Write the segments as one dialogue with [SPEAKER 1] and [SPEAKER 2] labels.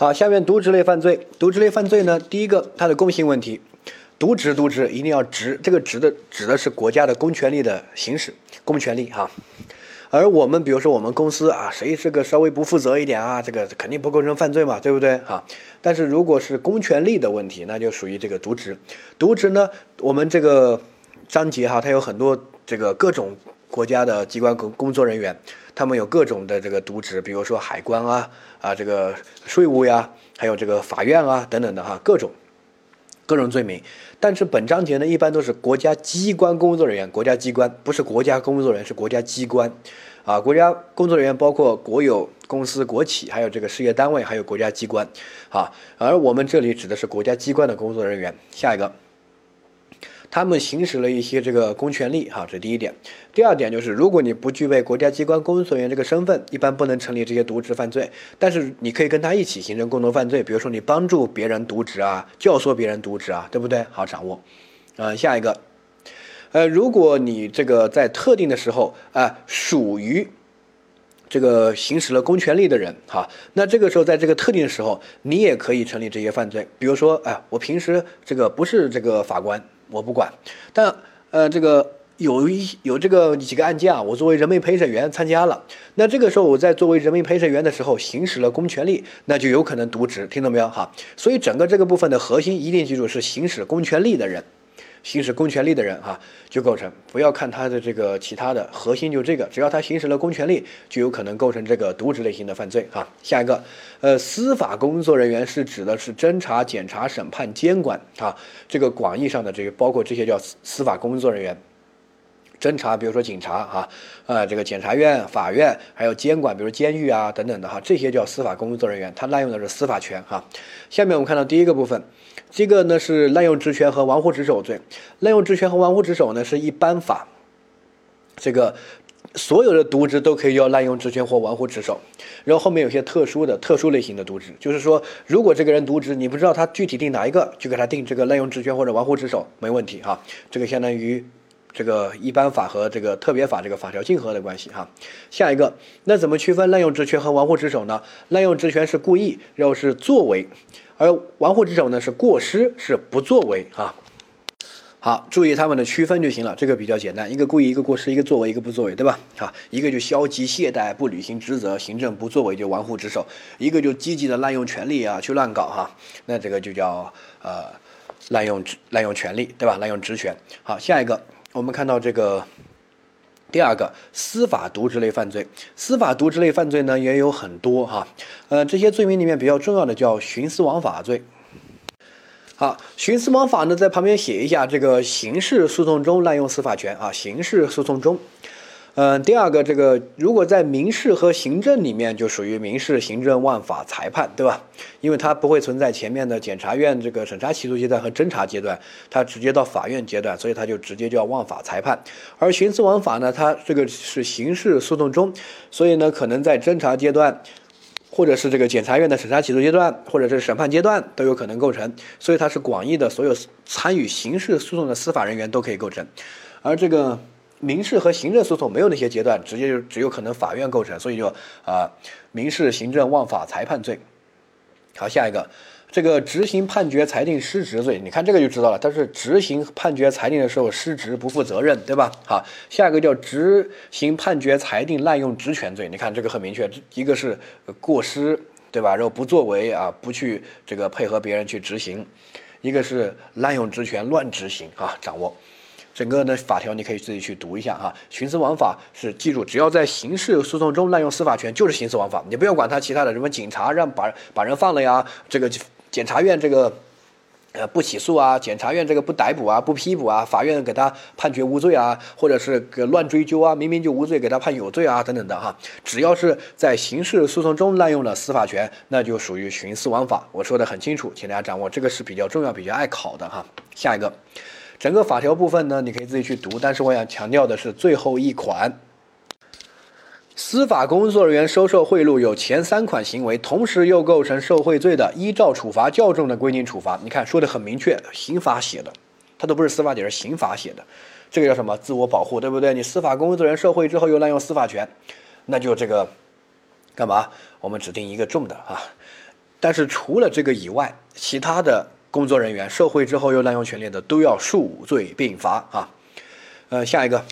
[SPEAKER 1] 好，下面渎职类犯罪，渎职类犯罪呢，第一个它的共性问题，渎职渎职一定要职，这个职的指的是国家的公权力的行使，公权力哈。而我们比如说我们公司啊，谁这个稍微不负责一点啊，这个肯定不构成犯罪嘛，对不对哈？但是如果是公权力的问题，那就属于这个渎职。渎职呢，我们这个章节哈，它有很多这个各种国家的机关工工作人员，他们有各种的这个渎职，比如说海关啊啊，这个税务呀，还有这个法院啊等等的哈，各种。各种罪名，但是本章节呢，一般都是国家机关工作人员，国家机关不是国家工作人员，是国家机关，啊，国家工作人员包括国有公司、国企，还有这个事业单位，还有国家机关，啊，而我们这里指的是国家机关的工作人员。下一个。他们行使了一些这个公权力，哈，这第一点。第二点就是，如果你不具备国家机关工作人员这个身份，一般不能成立这些渎职犯罪。但是你可以跟他一起形成共同犯罪，比如说你帮助别人渎职啊，教唆别人渎职啊，对不对？好掌握。呃，下一个，呃，如果你这个在特定的时候啊，属于这个行使了公权力的人，哈，那这个时候在这个特定的时候，你也可以成立这些犯罪。比如说，哎，我平时这个不是这个法官。我不管，但呃，这个有一有这个几个案件啊，我作为人民陪审员参加了。那这个时候我在作为人民陪审员的时候行使了公权力，那就有可能渎职，听懂没有？哈，所以整个这个部分的核心一定记住是行使公权力的人。行使公权力的人哈，就构成。不要看他的这个其他的核心，就这个，只要他行使了公权力，就有可能构成这个渎职类型的犯罪哈。下一个，呃，司法工作人员是指的是侦查、检察、审判、监管啊，这个广义上的这个包括这些叫司法工作人员。侦查，比如说警察哈，呃，这个检察院、法院，还有监管，比如监狱啊等等的哈，这些叫司法工作人员，他滥用的是司法权哈。下面我们看到第一个部分，这个呢是滥用职权和玩忽职守罪。滥用职权和玩忽职守呢是一般法，这个所有的渎职都可以叫滥用职权或玩忽职守。然后后面有些特殊的、特殊类型的渎职，就是说如果这个人渎职，你不知道他具体定哪一个，就给他定这个滥用职权或者玩忽职守，没问题哈。这个相当于。这个一般法和这个特别法这个法条竞合的关系哈，下一个那怎么区分滥用职权和玩忽职守呢？滥用职权是故意，然后是作为，而玩忽职守呢是过失，是不作为啊。好，注意他们的区分就行了，这个比较简单，一个故意，一个过失，一个作为，一个不作为，对吧？啊，一个就消极懈怠不履行职责，行政不作为就玩忽职守，一个就积极的滥用权力啊，去乱搞哈，那这个就叫呃滥用滥用权力，对吧？滥用职权。好，下一个。我们看到这个第二个司法渎职类犯罪，司法渎职类犯罪呢也有很多哈，呃，这些罪名里面比较重要的叫徇私枉法罪。好，徇私枉法呢，在旁边写一下这个刑事诉讼中滥用司法权啊，刑事诉讼中。嗯，第二个，这个如果在民事和行政里面，就属于民事行政枉法裁判，对吧？因为它不会存在前面的检察院这个审查起诉阶段和侦查阶段，它直接到法院阶段，所以它就直接叫枉法裁判。而徇私枉法呢，它这个是刑事诉讼中，所以呢，可能在侦查阶段，或者是这个检察院的审查起诉阶段，或者是审判阶段都有可能构成，所以它是广义的，所有参与刑事诉讼的司法人员都可以构成，而这个。民事和行政诉讼没有那些阶段，直接就只有可能法院构成，所以就啊，民事行政枉法裁判罪。好，下一个，这个执行判决裁定失职罪，你看这个就知道了，它是执行判决裁定的时候失职不负责任，对吧？好，下一个叫执行判决裁定滥用职权罪，你看这个很明确，一个是过失，对吧？然后不作为啊，不去这个配合别人去执行，一个是滥用职权乱执行啊，掌握。整个的法条你可以自己去读一下哈，徇私枉法是记住，只要在刑事诉讼中滥用司法权就是徇私枉法，你不要管他其他的什么警察让把把人放了呀，这个检察院这个呃不起诉啊，检察院这个不逮捕啊，不批捕啊，法院给他判决无罪啊，或者是个乱追究啊，明明就无罪给他判有罪啊等等的哈，只要是在刑事诉讼中滥用了司法权，那就属于徇私枉法。我说的很清楚，请大家掌握，这个是比较重要、比较爱考的哈。下一个。整个法条部分呢，你可以自己去读，但是我想强调的是最后一款：司法工作人员收受贿赂有前三款行为，同时又构成受贿罪的，依照处罚较重的规定处罚。你看说的很明确，刑法写的，它都不是司法解释刑法写的。这个叫什么？自我保护，对不对？你司法工作人员受贿之后又滥用司法权，那就这个干嘛？我们指定一个重的啊。但是除了这个以外，其他的工作人员受贿之后又滥用权力的，都要数罪并罚啊。呃，下一个。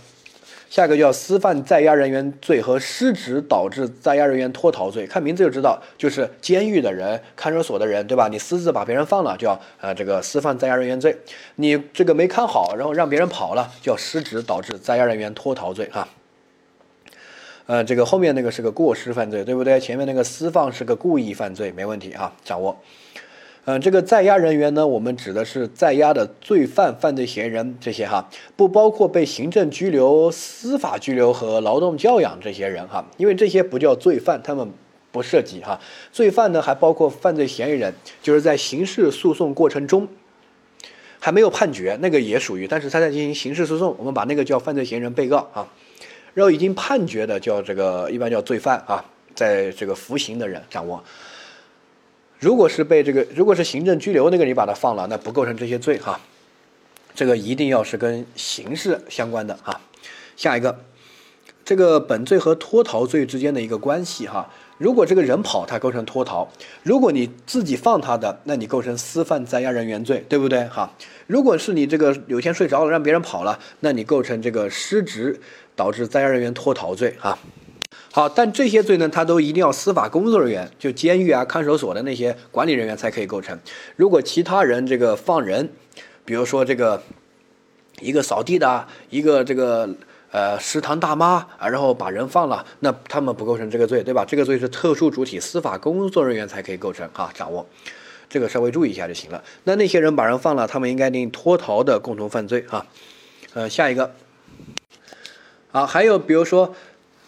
[SPEAKER 1] 下一个叫私犯在押人员罪和失职导致在押人员脱逃罪，看名字就知道，就是监狱的人、看守所的人，对吧？你私自把别人放了，叫呃这个私犯在押人员罪；你这个没看好，然后让别人跑了，叫失职导致在押人员脱逃罪哈。呃，这个后面那个是个过失犯罪，对不对？前面那个私放是个故意犯罪，没问题哈，掌握。嗯，这个在押人员呢，我们指的是在押的罪犯、犯罪嫌疑人这些哈，不包括被行政拘留、司法拘留和劳动教养这些人哈，因为这些不叫罪犯，他们不涉及哈。罪犯呢，还包括犯罪嫌疑人，就是在刑事诉讼过程中还没有判决，那个也属于，但是他在进行刑事诉讼，我们把那个叫犯罪嫌疑人、被告啊。然后已经判决的叫这个，一般叫罪犯啊，在这个服刑的人掌握。如果是被这个，如果是行政拘留那个，你把他放了，那不构成这些罪哈。这个一定要是跟刑事相关的哈。下一个，这个本罪和脱逃罪之间的一个关系哈。如果这个人跑，他构成脱逃；如果你自己放他的，那你构成私犯在押人员罪，对不对哈？如果是你这个有天睡着了让别人跑了，那你构成这个失职导致在押人员脱逃罪哈。好，但这些罪呢，他都一定要司法工作人员，就监狱啊、看守所的那些管理人员才可以构成。如果其他人这个放人，比如说这个一个扫地的，一个这个呃食堂大妈啊，然后把人放了，那他们不构成这个罪，对吧？这个罪是特殊主体司法工作人员才可以构成哈，掌握这个稍微注意一下就行了。那那些人把人放了，他们应该定脱逃的共同犯罪哈。呃，下一个，好，还有比如说。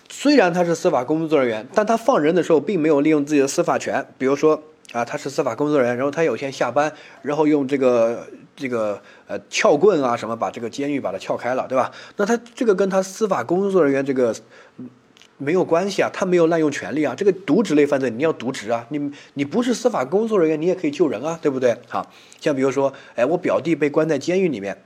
[SPEAKER 1] 虽然他是司法工作人员，但他放人的时候并没有利用自己的司法权。比如说啊，他是司法工作人员，然后他有天下班，然后用这个这个呃撬棍啊什么把这个监狱把它撬开了，对吧？那他这个跟他司法工作人员这个没有关系啊，他没有滥用权利啊。这个渎职类犯罪你要渎职啊，你你不是司法工作人员，你也可以救人啊，对不对？好，像比如说，哎，我表弟被关在监狱里面。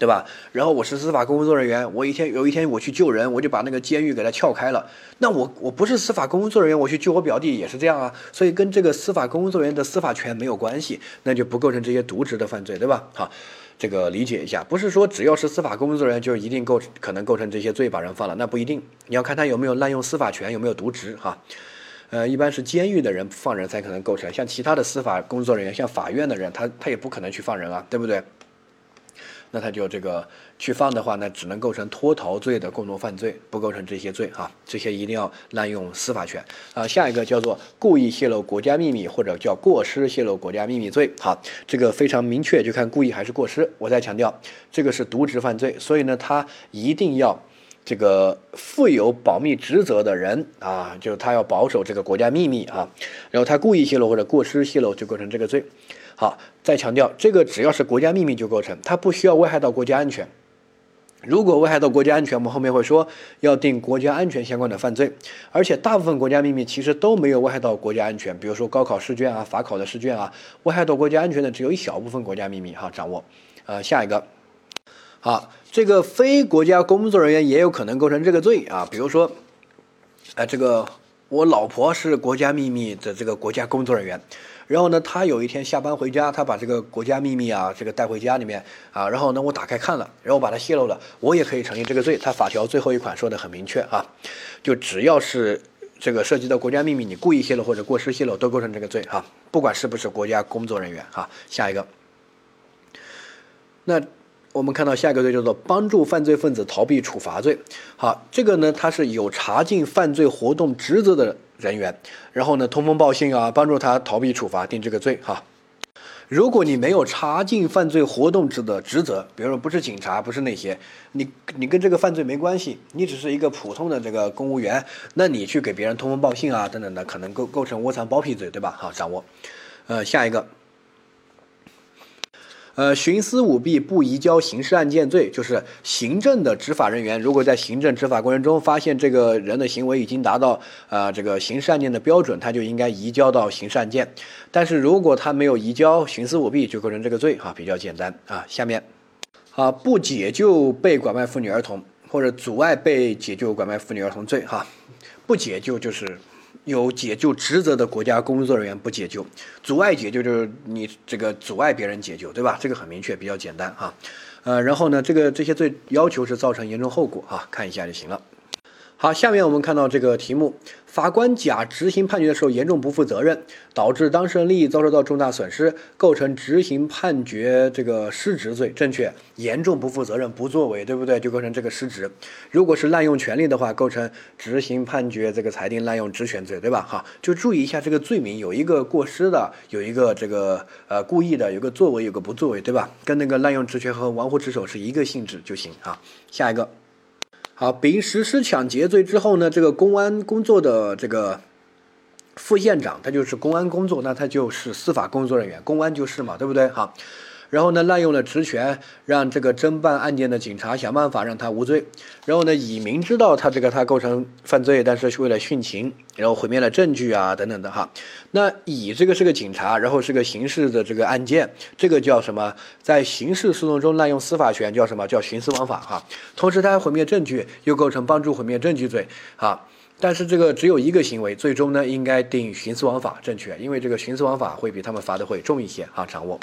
[SPEAKER 1] 对吧？然后我是司法工作人员，我一天有一天我去救人，我就把那个监狱给他撬开了。那我我不是司法工作人员，我去救我表弟也是这样啊。所以跟这个司法工作人员的司法权没有关系，那就不构成这些渎职的犯罪，对吧？好，这个理解一下，不是说只要是司法工作人员就一定构可能构成这些罪把人放了，那不一定。你要看他有没有滥用司法权，有没有渎职哈。呃，一般是监狱的人放人才可能构成，像其他的司法工作人员，像法院的人，他他也不可能去放人啊，对不对？那他就这个去放的话，那只能构成脱逃罪的共同犯罪，不构成这些罪哈。这些一定要滥用司法权啊。下一个叫做故意泄露国家秘密，或者叫过失泄露国家秘密罪。好，这个非常明确，就看故意还是过失。我再强调，这个是渎职犯罪，所以呢，他一定要这个负有保密职责的人啊，就是他要保守这个国家秘密啊。然后他故意泄露或者过失泄露，就构成这个罪。好，再强调，这个只要是国家秘密就构成，它不需要危害到国家安全。如果危害到国家安全，我们后面会说要定国家安全相关的犯罪。而且大部分国家秘密其实都没有危害到国家安全，比如说高考试卷啊、法考的试卷啊，危害到国家安全的只有一小部分国家秘密哈。掌握，呃，下一个，好，这个非国家工作人员也有可能构成这个罪啊，比如说，呃，这个我老婆是国家秘密的这个国家工作人员。然后呢，他有一天下班回家，他把这个国家秘密啊，这个带回家里面啊，然后呢，我打开看了，然后把它泄露了，我也可以成立这个罪。他法条最后一款说的很明确啊，就只要是这个涉及到国家秘密，你故意泄露或者过失泄露，都构成这个罪哈，不管是不是国家工作人员哈。下一个，那。我们看到下一个罪叫做帮助犯罪分子逃避处罚罪。好，这个呢，他是有查禁犯罪活动职责的人员，然后呢，通风报信啊，帮助他逃避处罚，定这个罪哈。如果你没有查禁犯罪活动职的职责，比如说不是警察，不是那些，你你跟这个犯罪没关系，你只是一个普通的这个公务员，那你去给别人通风报信啊，等等的，可能构构成窝藏包庇罪，对吧？好，掌握。呃，下一个。呃，徇私舞弊不移交刑事案件罪，就是行政的执法人员，如果在行政执法过程中发现这个人的行为已经达到啊这个刑事案件的标准，他就应该移交到刑事案件。但是如果他没有移交，徇私舞弊就构成这个罪哈，比较简单啊。下面，啊不解救被拐卖妇女儿童或者阻碍被解救拐卖妇女儿童罪哈，不解救就是有解救职责的国家工作人员不解救，阻碍解救就是你这个阻碍别人解救，对吧？这个很明确，比较简单啊。呃，然后呢，这个这些罪要求是造成严重后果啊，看一下就行了。好，下面我们看到这个题目：法官甲执行判决的时候严重不负责任，导致当事人利益遭受到重大损失，构成执行判决这个失职罪。正确，严重不负责任，不作为，对不对？就构成这个失职。如果是滥用权力的话，构成执行判决这个裁定滥用职权罪，对吧？哈，就注意一下这个罪名，有一个过失的，有一个这个呃故意的，有个作为，有个不作为，对吧？跟那个滥用职权和玩忽职守是一个性质就行啊。下一个。好，丙实施抢劫罪之后呢，这个公安工作的这个副县长，他就是公安工作，那他就是司法工作人员，公安就是嘛，对不对？好。然后呢，滥用了职权，让这个侦办案件的警察想办法让他无罪。然后呢，乙明知道他这个他构成犯罪，但是为了殉情，然后毁灭了证据啊等等的哈。那乙这个是个警察，然后是个刑事的这个案件，这个叫什么？在刑事诉讼中滥用司法权叫什么？叫徇私枉法哈。同时他还毁灭证据，又构成帮助毁灭证据罪啊。但是这个只有一个行为，最终呢应该定徇私枉法正确，因为这个徇私枉法会比他们罚的会重一些啊，掌握。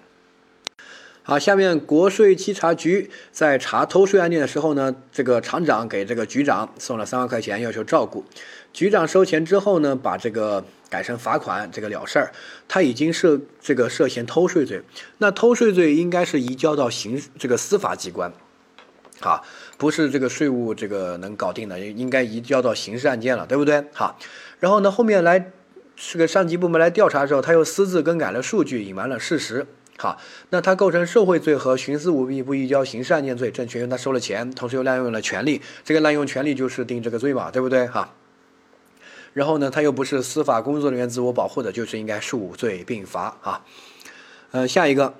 [SPEAKER 1] 好，下面国税稽查局在查偷税案件的时候呢，这个厂长给这个局长送了三万块钱，要求照顾。局长收钱之后呢，把这个改成罚款，这个了事儿。他已经涉这个涉嫌偷税罪，那偷税罪应该是移交到刑这个司法机关，好，不是这个税务这个能搞定的，应该移交到刑事案件了，对不对？好，然后呢，后面来这个上级部门来调查的时候，他又私自更改了数据，隐瞒了事实。好，那他构成受贿罪和徇私舞弊不移交刑事案件罪，正确，因为他收了钱，同时又滥用了权力，这个滥用权力就是定这个罪嘛，对不对？哈。然后呢，他又不是司法工作人员自我保护的，就是应该数罪并罚啊。呃，下一个，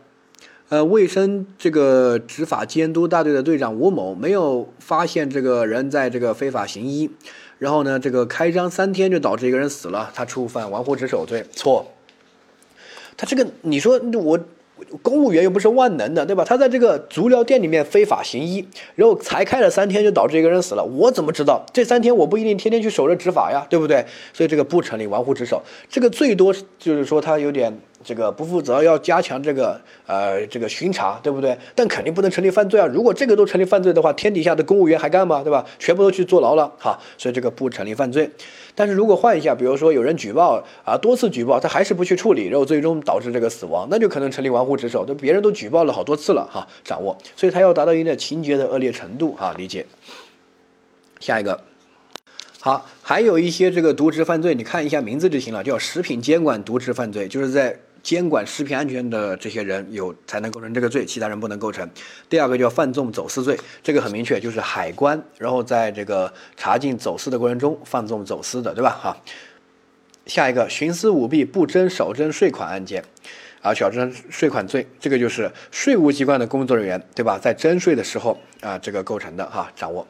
[SPEAKER 1] 呃，卫生这个执法监督大队的队长吴某没有发现这个人在这个非法行医，然后呢，这个开张三天就导致一个人死了，他触犯玩忽职守罪，错。他这个，你说我。公务员又不是万能的，对吧？他在这个足疗店里面非法行医，然后才开了三天就导致一个人死了，我怎么知道？这三天我不一定天天去守着执法呀，对不对？所以这个不成立玩忽职守，这个最多就是说他有点。这个不负责要加强这个呃这个巡查，对不对？但肯定不能成立犯罪啊！如果这个都成立犯罪的话，天底下的公务员还干吗？对吧？全部都去坐牢了，哈！所以这个不成立犯罪。但是如果换一下，比如说有人举报啊，多次举报，他还是不去处理，然后最终导致这个死亡，那就可能成立玩忽职守。都别人都举报了好多次了，哈，掌握。所以他要达到一定的情节的恶劣程度，哈，理解。下一个。好，还有一些这个渎职犯罪，你看一下名字就行了，叫食品监管渎职犯罪，就是在。监管食品安全的这些人有才能构成这个罪，其他人不能构成。第二个叫犯纵走私罪，这个很明确，就是海关然后在这个查禁走私的过程中贩纵走私的，对吧？哈，下一个徇私舞弊不征少征税款案件，啊，小征税款罪，这个就是税务机关的工作人员，对吧？在征税的时候啊，这个构成的哈，掌握。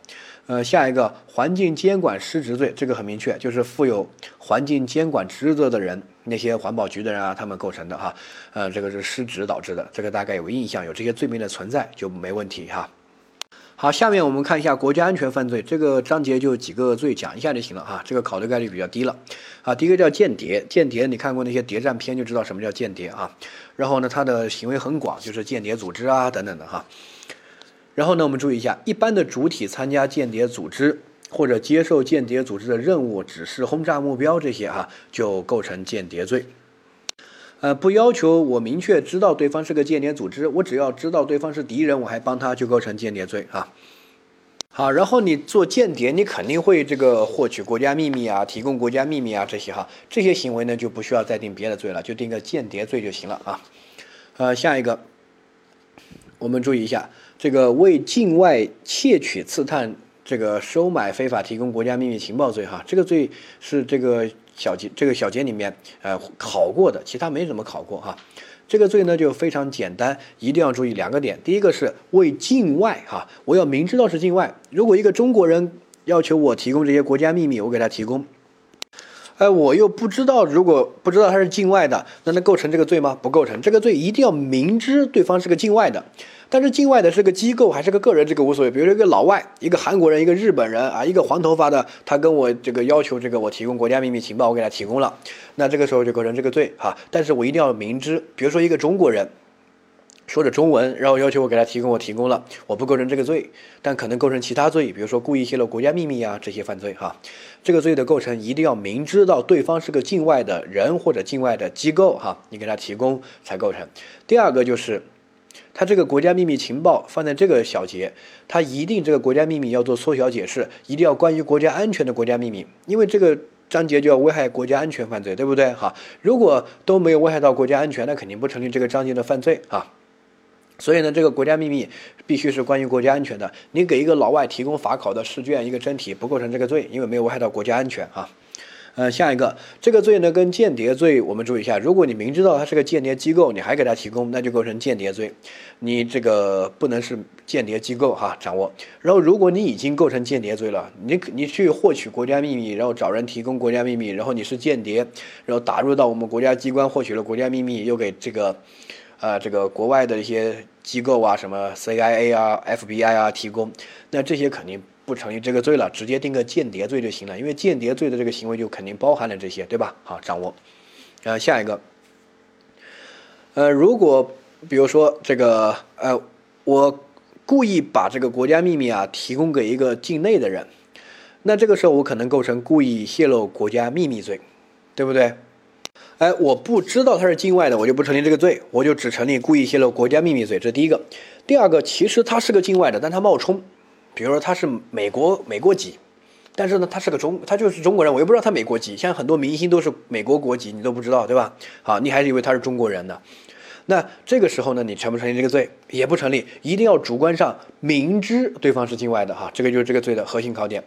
[SPEAKER 1] 呃，下一个环境监管失职罪，这个很明确，就是负有环境监管职责的人，那些环保局的人啊，他们构成的哈。呃，这个是失职导致的，这个大概有个印象，有这些罪名的存在就没问题哈。好，下面我们看一下国家安全犯罪，这个章节就几个罪讲一下就行了哈，这个考的概率比较低了。啊，第一个叫间谍，间谍你看过那些谍战片就知道什么叫间谍啊。然后呢，他的行为很广，就是间谍组织啊等等的哈。然后呢，我们注意一下，一般的主体参加间谍组织或者接受间谍组织的任务、指示、轰炸目标这些哈，就构成间谍罪。呃，不要求我明确知道对方是个间谍组织，我只要知道对方是敌人，我还帮他，就构成间谍罪啊。好，然后你做间谍，你肯定会这个获取国家秘密啊，提供国家秘密啊这些哈，这些行为呢就不需要再定别的罪了，就定个间谍罪就行了啊。呃，下一个，我们注意一下。这个为境外窃取、刺探、这个收买、非法提供国家秘密情报罪，哈，这个罪是这个小节这个小节里面呃考过的，其他没怎么考过哈。这个罪呢就非常简单，一定要注意两个点。第一个是为境外哈，我要明知道是境外，如果一个中国人要求我提供这些国家秘密，我给他提供。哎，我又不知道，如果不知道他是境外的，那能构成这个罪吗？不构成。这个罪一定要明知对方是个境外的，但是境外的是个机构还是个个人，这个无所谓。比如说一个老外，一个韩国人，一个日本人啊，一个黄头发的，他跟我这个要求这个我提供国家秘密情报，我给他提供了，那这个时候就构成这个罪哈。但是我一定要明知，比如说一个中国人。说着中文，然后要求我给他提供，我提供了，我不构成这个罪，但可能构成其他罪，比如说故意泄露国家秘密啊这些犯罪哈。这个罪的构成一定要明知道对方是个境外的人或者境外的机构哈，你给他提供才构成。第二个就是，他这个国家秘密情报放在这个小节，他一定这个国家秘密要做缩小解释，一定要关于国家安全的国家秘密，因为这个章节就要危害国家安全犯罪，对不对？哈，如果都没有危害到国家安全，那肯定不成立这个章节的犯罪啊。所以呢，这个国家秘密必须是关于国家安全的。你给一个老外提供法考的试卷一个真题，不构成这个罪，因为没有危害到国家安全啊。呃，下一个这个罪呢，跟间谍罪我们注意一下。如果你明知道它是个间谍机构，你还给他提供，那就构成间谍罪。你这个不能是间谍机构哈，掌握。然后，如果你已经构成间谍罪了，你你去获取国家秘密，然后找人提供国家秘密，然后你是间谍，然后打入到我们国家机关获取了国家秘密，又给这个。呃，这个国外的一些机构啊，什么 CIA 啊、FBI 啊提供，那这些肯定不成立这个罪了，直接定个间谍罪就行了，因为间谍罪的这个行为就肯定包含了这些，对吧？好，掌握。呃，下一个，呃，如果比如说这个，呃，我故意把这个国家秘密啊提供给一个境内的人，那这个时候我可能构成故意泄露国家秘密罪，对不对？哎，我不知道他是境外的，我就不成立这个罪，我就只成立故意泄露国家秘密罪。这第一个。第二个，其实他是个境外的，但他冒充，比如说他是美国美国籍，但是呢，他是个中，他就是中国人，我又不知道他美国籍。像很多明星都是美国国籍，你都不知道，对吧？好，你还以为他是中国人呢。那这个时候呢，你成不成立这个罪？也不成立，一定要主观上明知对方是境外的哈，这个就是这个罪的核心考点。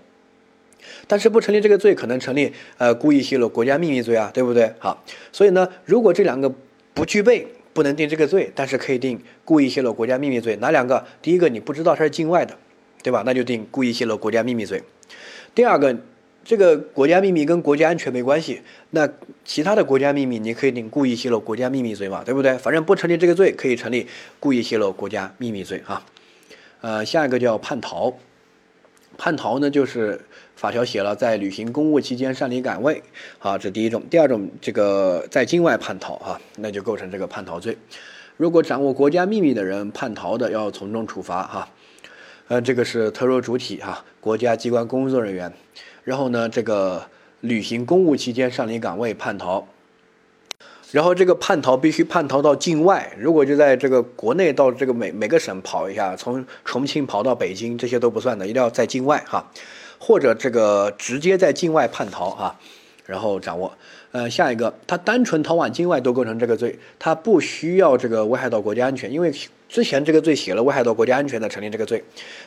[SPEAKER 1] 但是不成立这个罪，可能成立呃故意泄露国家秘密罪啊，对不对？好，所以呢，如果这两个不具备，不能定这个罪，但是可以定故意泄露国家秘密罪。哪两个？第一个你不知道他是境外的，对吧？那就定故意泄露国家秘密罪。第二个，这个国家秘密跟国家安全没关系，那其他的国家秘密你可以定故意泄露国家秘密罪嘛，对不对？反正不成立这个罪，可以成立故意泄露国家秘密罪哈。呃，下一个叫叛逃。叛逃呢，就是法条写了，在履行公务期间擅离岗位，好，这第一种。第二种，这个在境外叛逃，啊，那就构成这个叛逃罪。如果掌握国家秘密的人叛逃的，要从重处罚，哈。呃，这个是特殊主体，哈，国家机关工作人员。然后呢，这个履行公务期间上离岗位叛逃。然后这个叛逃必须叛逃到境外，如果就在这个国内到这个每每个省跑一下，从重庆跑到北京，这些都不算的，一定要在境外哈，或者这个直接在境外叛逃哈，然后掌握。呃，下一个，他单纯逃往境外都构成这个罪，他不需要这个危害到国家安全，因为之前这个罪写了危害到国家安全的成立这个罪，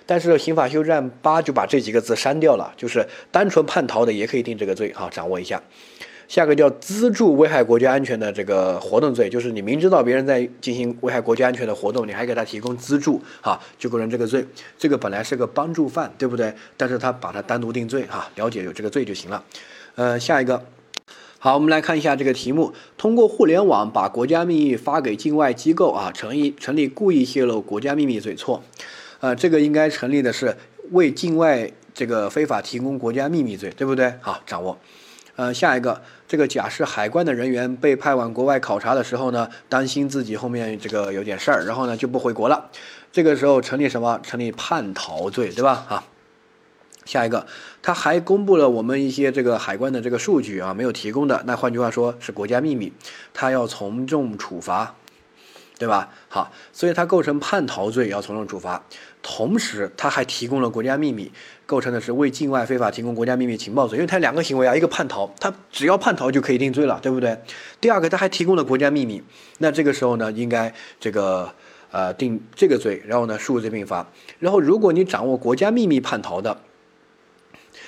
[SPEAKER 1] 但是刑法修正案八就把这几个字删掉了，就是单纯叛逃的也可以定这个罪哈，掌握一下。下个叫资助危害国家安全的这个活动罪，就是你明知道别人在进行危害国家安全的活动，你还给他提供资助，哈，就构成这个罪。这个本来是个帮助犯，对不对？但是他把它单独定罪，哈，了解有这个罪就行了。呃，下一个，好，我们来看一下这个题目：通过互联网把国家秘密发给境外机构，啊，成立成立故意泄露国家秘密罪，错。呃，这个应该成立的是为境外这个非法提供国家秘密罪，对不对？好，掌握。呃，下一个，这个假释海关的人员被派往国外考察的时候呢，担心自己后面这个有点事儿，然后呢就不回国了。这个时候成立什么？成立叛逃罪，对吧？啊。下一个，他还公布了我们一些这个海关的这个数据啊，没有提供的，那换句话说是国家秘密，他要从重处罚。对吧？好，所以他构成叛逃罪，要从重处罚。同时，他还提供了国家秘密，构成的是为境外非法提供国家秘密情报罪。因为他两个行为啊，一个叛逃，他只要叛逃就可以定罪了，对不对？第二个，他还提供了国家秘密，那这个时候呢，应该这个呃定这个罪，然后呢数罪并罚。然后，如果你掌握国家秘密叛逃的，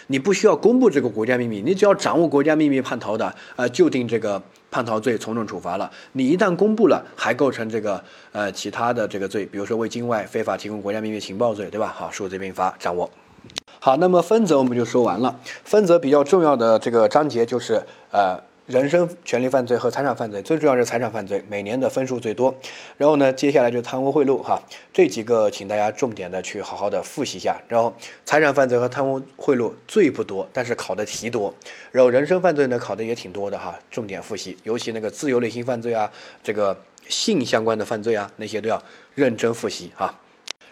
[SPEAKER 1] 你不需要公布这个国家秘密，你只要掌握国家秘密叛逃的，呃，就定这个叛逃罪，从重处罚了。你一旦公布了，还构成这个呃其他的这个罪，比如说为境外非法提供国家秘密情报罪，对吧？好，数罪并罚，掌握。好，那么分则我们就说完了。分则比较重要的这个章节就是呃人身权利犯罪和财产犯罪，最重要是财产犯罪，每年的分数最多。然后呢，接下来就贪污贿赂哈，这几个请大家重点的去好好的复习一下。然后财产犯罪和贪污贿赂罪不多，但是考的题多。然后人身犯罪呢，考的也挺多的哈，重点复习，尤其那个自由类型犯罪啊，这个性相关的犯罪啊，那些都要认真复习哈。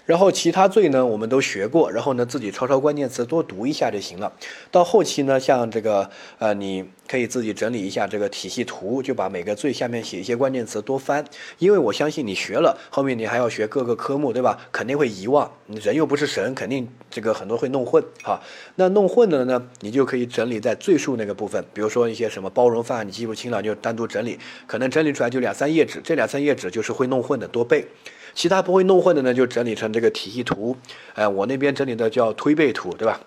[SPEAKER 1] 然后其他罪呢，我们都学过，然后呢自己抄抄关键词，多读一下就行了。到后期呢，像这个呃，你可以自己整理一下这个体系图，就把每个罪下面写一些关键词，多翻。因为我相信你学了，后面你还要学各个科目，对吧？肯定会遗忘，人又不是神，肯定这个很多会弄混哈。那弄混的呢，你就可以整理在罪数那个部分，比如说一些什么包容犯，你记不清了就单独整理，可能整理出来就两三页纸，这两三页纸就是会弄混的，多背。其他不会弄混的呢，就整理成这个体系图。哎，我那边整理的叫推背图，对吧？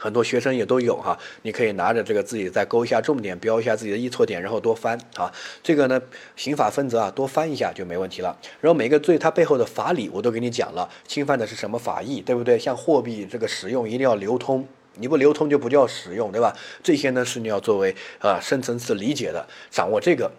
[SPEAKER 1] 很多学生也都有哈，你可以拿着这个自己再勾一下重点，标一下自己的易错点，然后多翻啊。这个呢，刑法分则啊，多翻一下就没问题了。然后每个罪它背后的法理我都给你讲了，侵犯的是什么法益，对不对？像货币这个使用一定要流通，你不流通就不叫使用，对吧？这些呢是你要作为啊深层次理解的，掌握这个。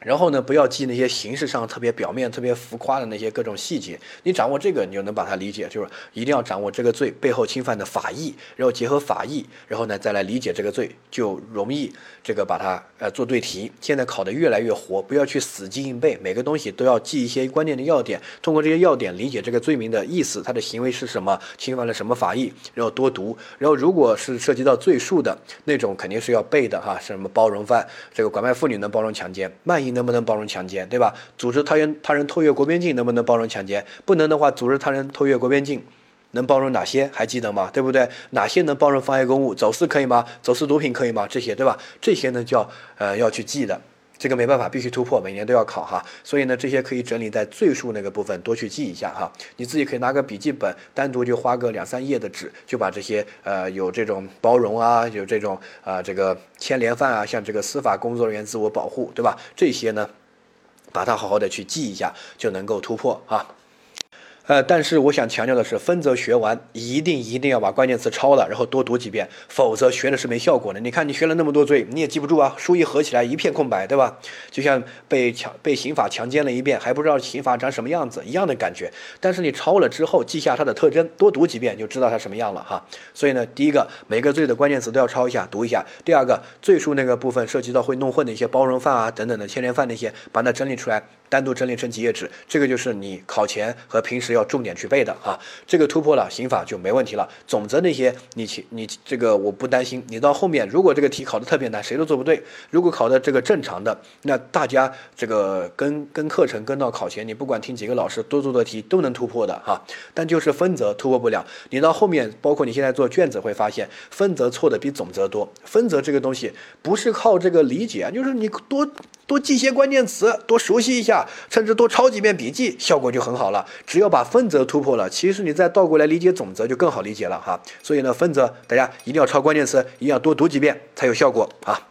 [SPEAKER 1] 然后呢，不要记那些形式上特别表面、特别浮夸的那些各种细节。你掌握这个，你就能把它理解。就是一定要掌握这个罪背后侵犯的法益，然后结合法益，然后呢再来理解这个罪，就容易这个把它呃做对题。现在考的越来越活，不要去死记硬背，每个东西都要记一些关键的要点，通过这些要点理解这个罪名的意思，它的行为是什么，侵犯了什么法益，然后多读。然后如果是涉及到罪数的那种，肯定是要背的哈，什么包容犯，这个拐卖妇女能包容强奸，卖淫。能不能包容强奸，对吧？组织他人他人偷越国边境，能不能包容强奸？不能的话，组织他人偷越国边境，能包容哪些？还记得吗？对不对？哪些能包容妨碍公务？走私可以吗？走私毒品可以吗？这些对吧？这些呢叫呃要去记的，这个没办法，必须突破，每年都要考哈。所以呢，这些可以整理在罪数那个部分，多去记一下哈。你自己可以拿个笔记本，单独就花个两三页的纸，就把这些呃有这种包容啊，有这种啊这个。牵连犯啊，像这个司法工作人员自我保护，对吧？这些呢，把它好好的去记一下，就能够突破啊。呃，但是我想强调的是，分则学完，一定一定要把关键词抄了，然后多读几遍，否则学的是没效果的。你看，你学了那么多罪，你也记不住啊，书一合起来一片空白，对吧？就像被强被刑法强奸了一遍，还不知道刑法长什么样子一样的感觉。但是你抄了之后，记下它的特征，多读几遍就知道它什么样了哈。所以呢，第一个，每个罪的关键词都要抄一下，读一下。第二个，罪数那个部分涉及到会弄混的一些包容犯啊等等的牵连犯那些，把它整理出来。单独整理成几页纸，这个就是你考前和平时要重点去背的啊。这个突破了，刑法就没问题了。总则那些你你这个我不担心。你到后面如果这个题考的特别难，谁都做不对。如果考的这个正常的，那大家这个跟跟课程跟到考前，你不管听几个老师多做的题都能突破的哈。但就是分则突破不了。你到后面，包括你现在做卷子会发现，分则错的比总则多。分则这个东西不是靠这个理解，就是你多。多记些关键词，多熟悉一下，甚至多抄几遍笔记，效果就很好了。只要把分则突破了，其实你再倒过来理解总则就更好理解了哈。所以呢，分则大家一定要抄关键词，一定要多读几遍才有效果啊。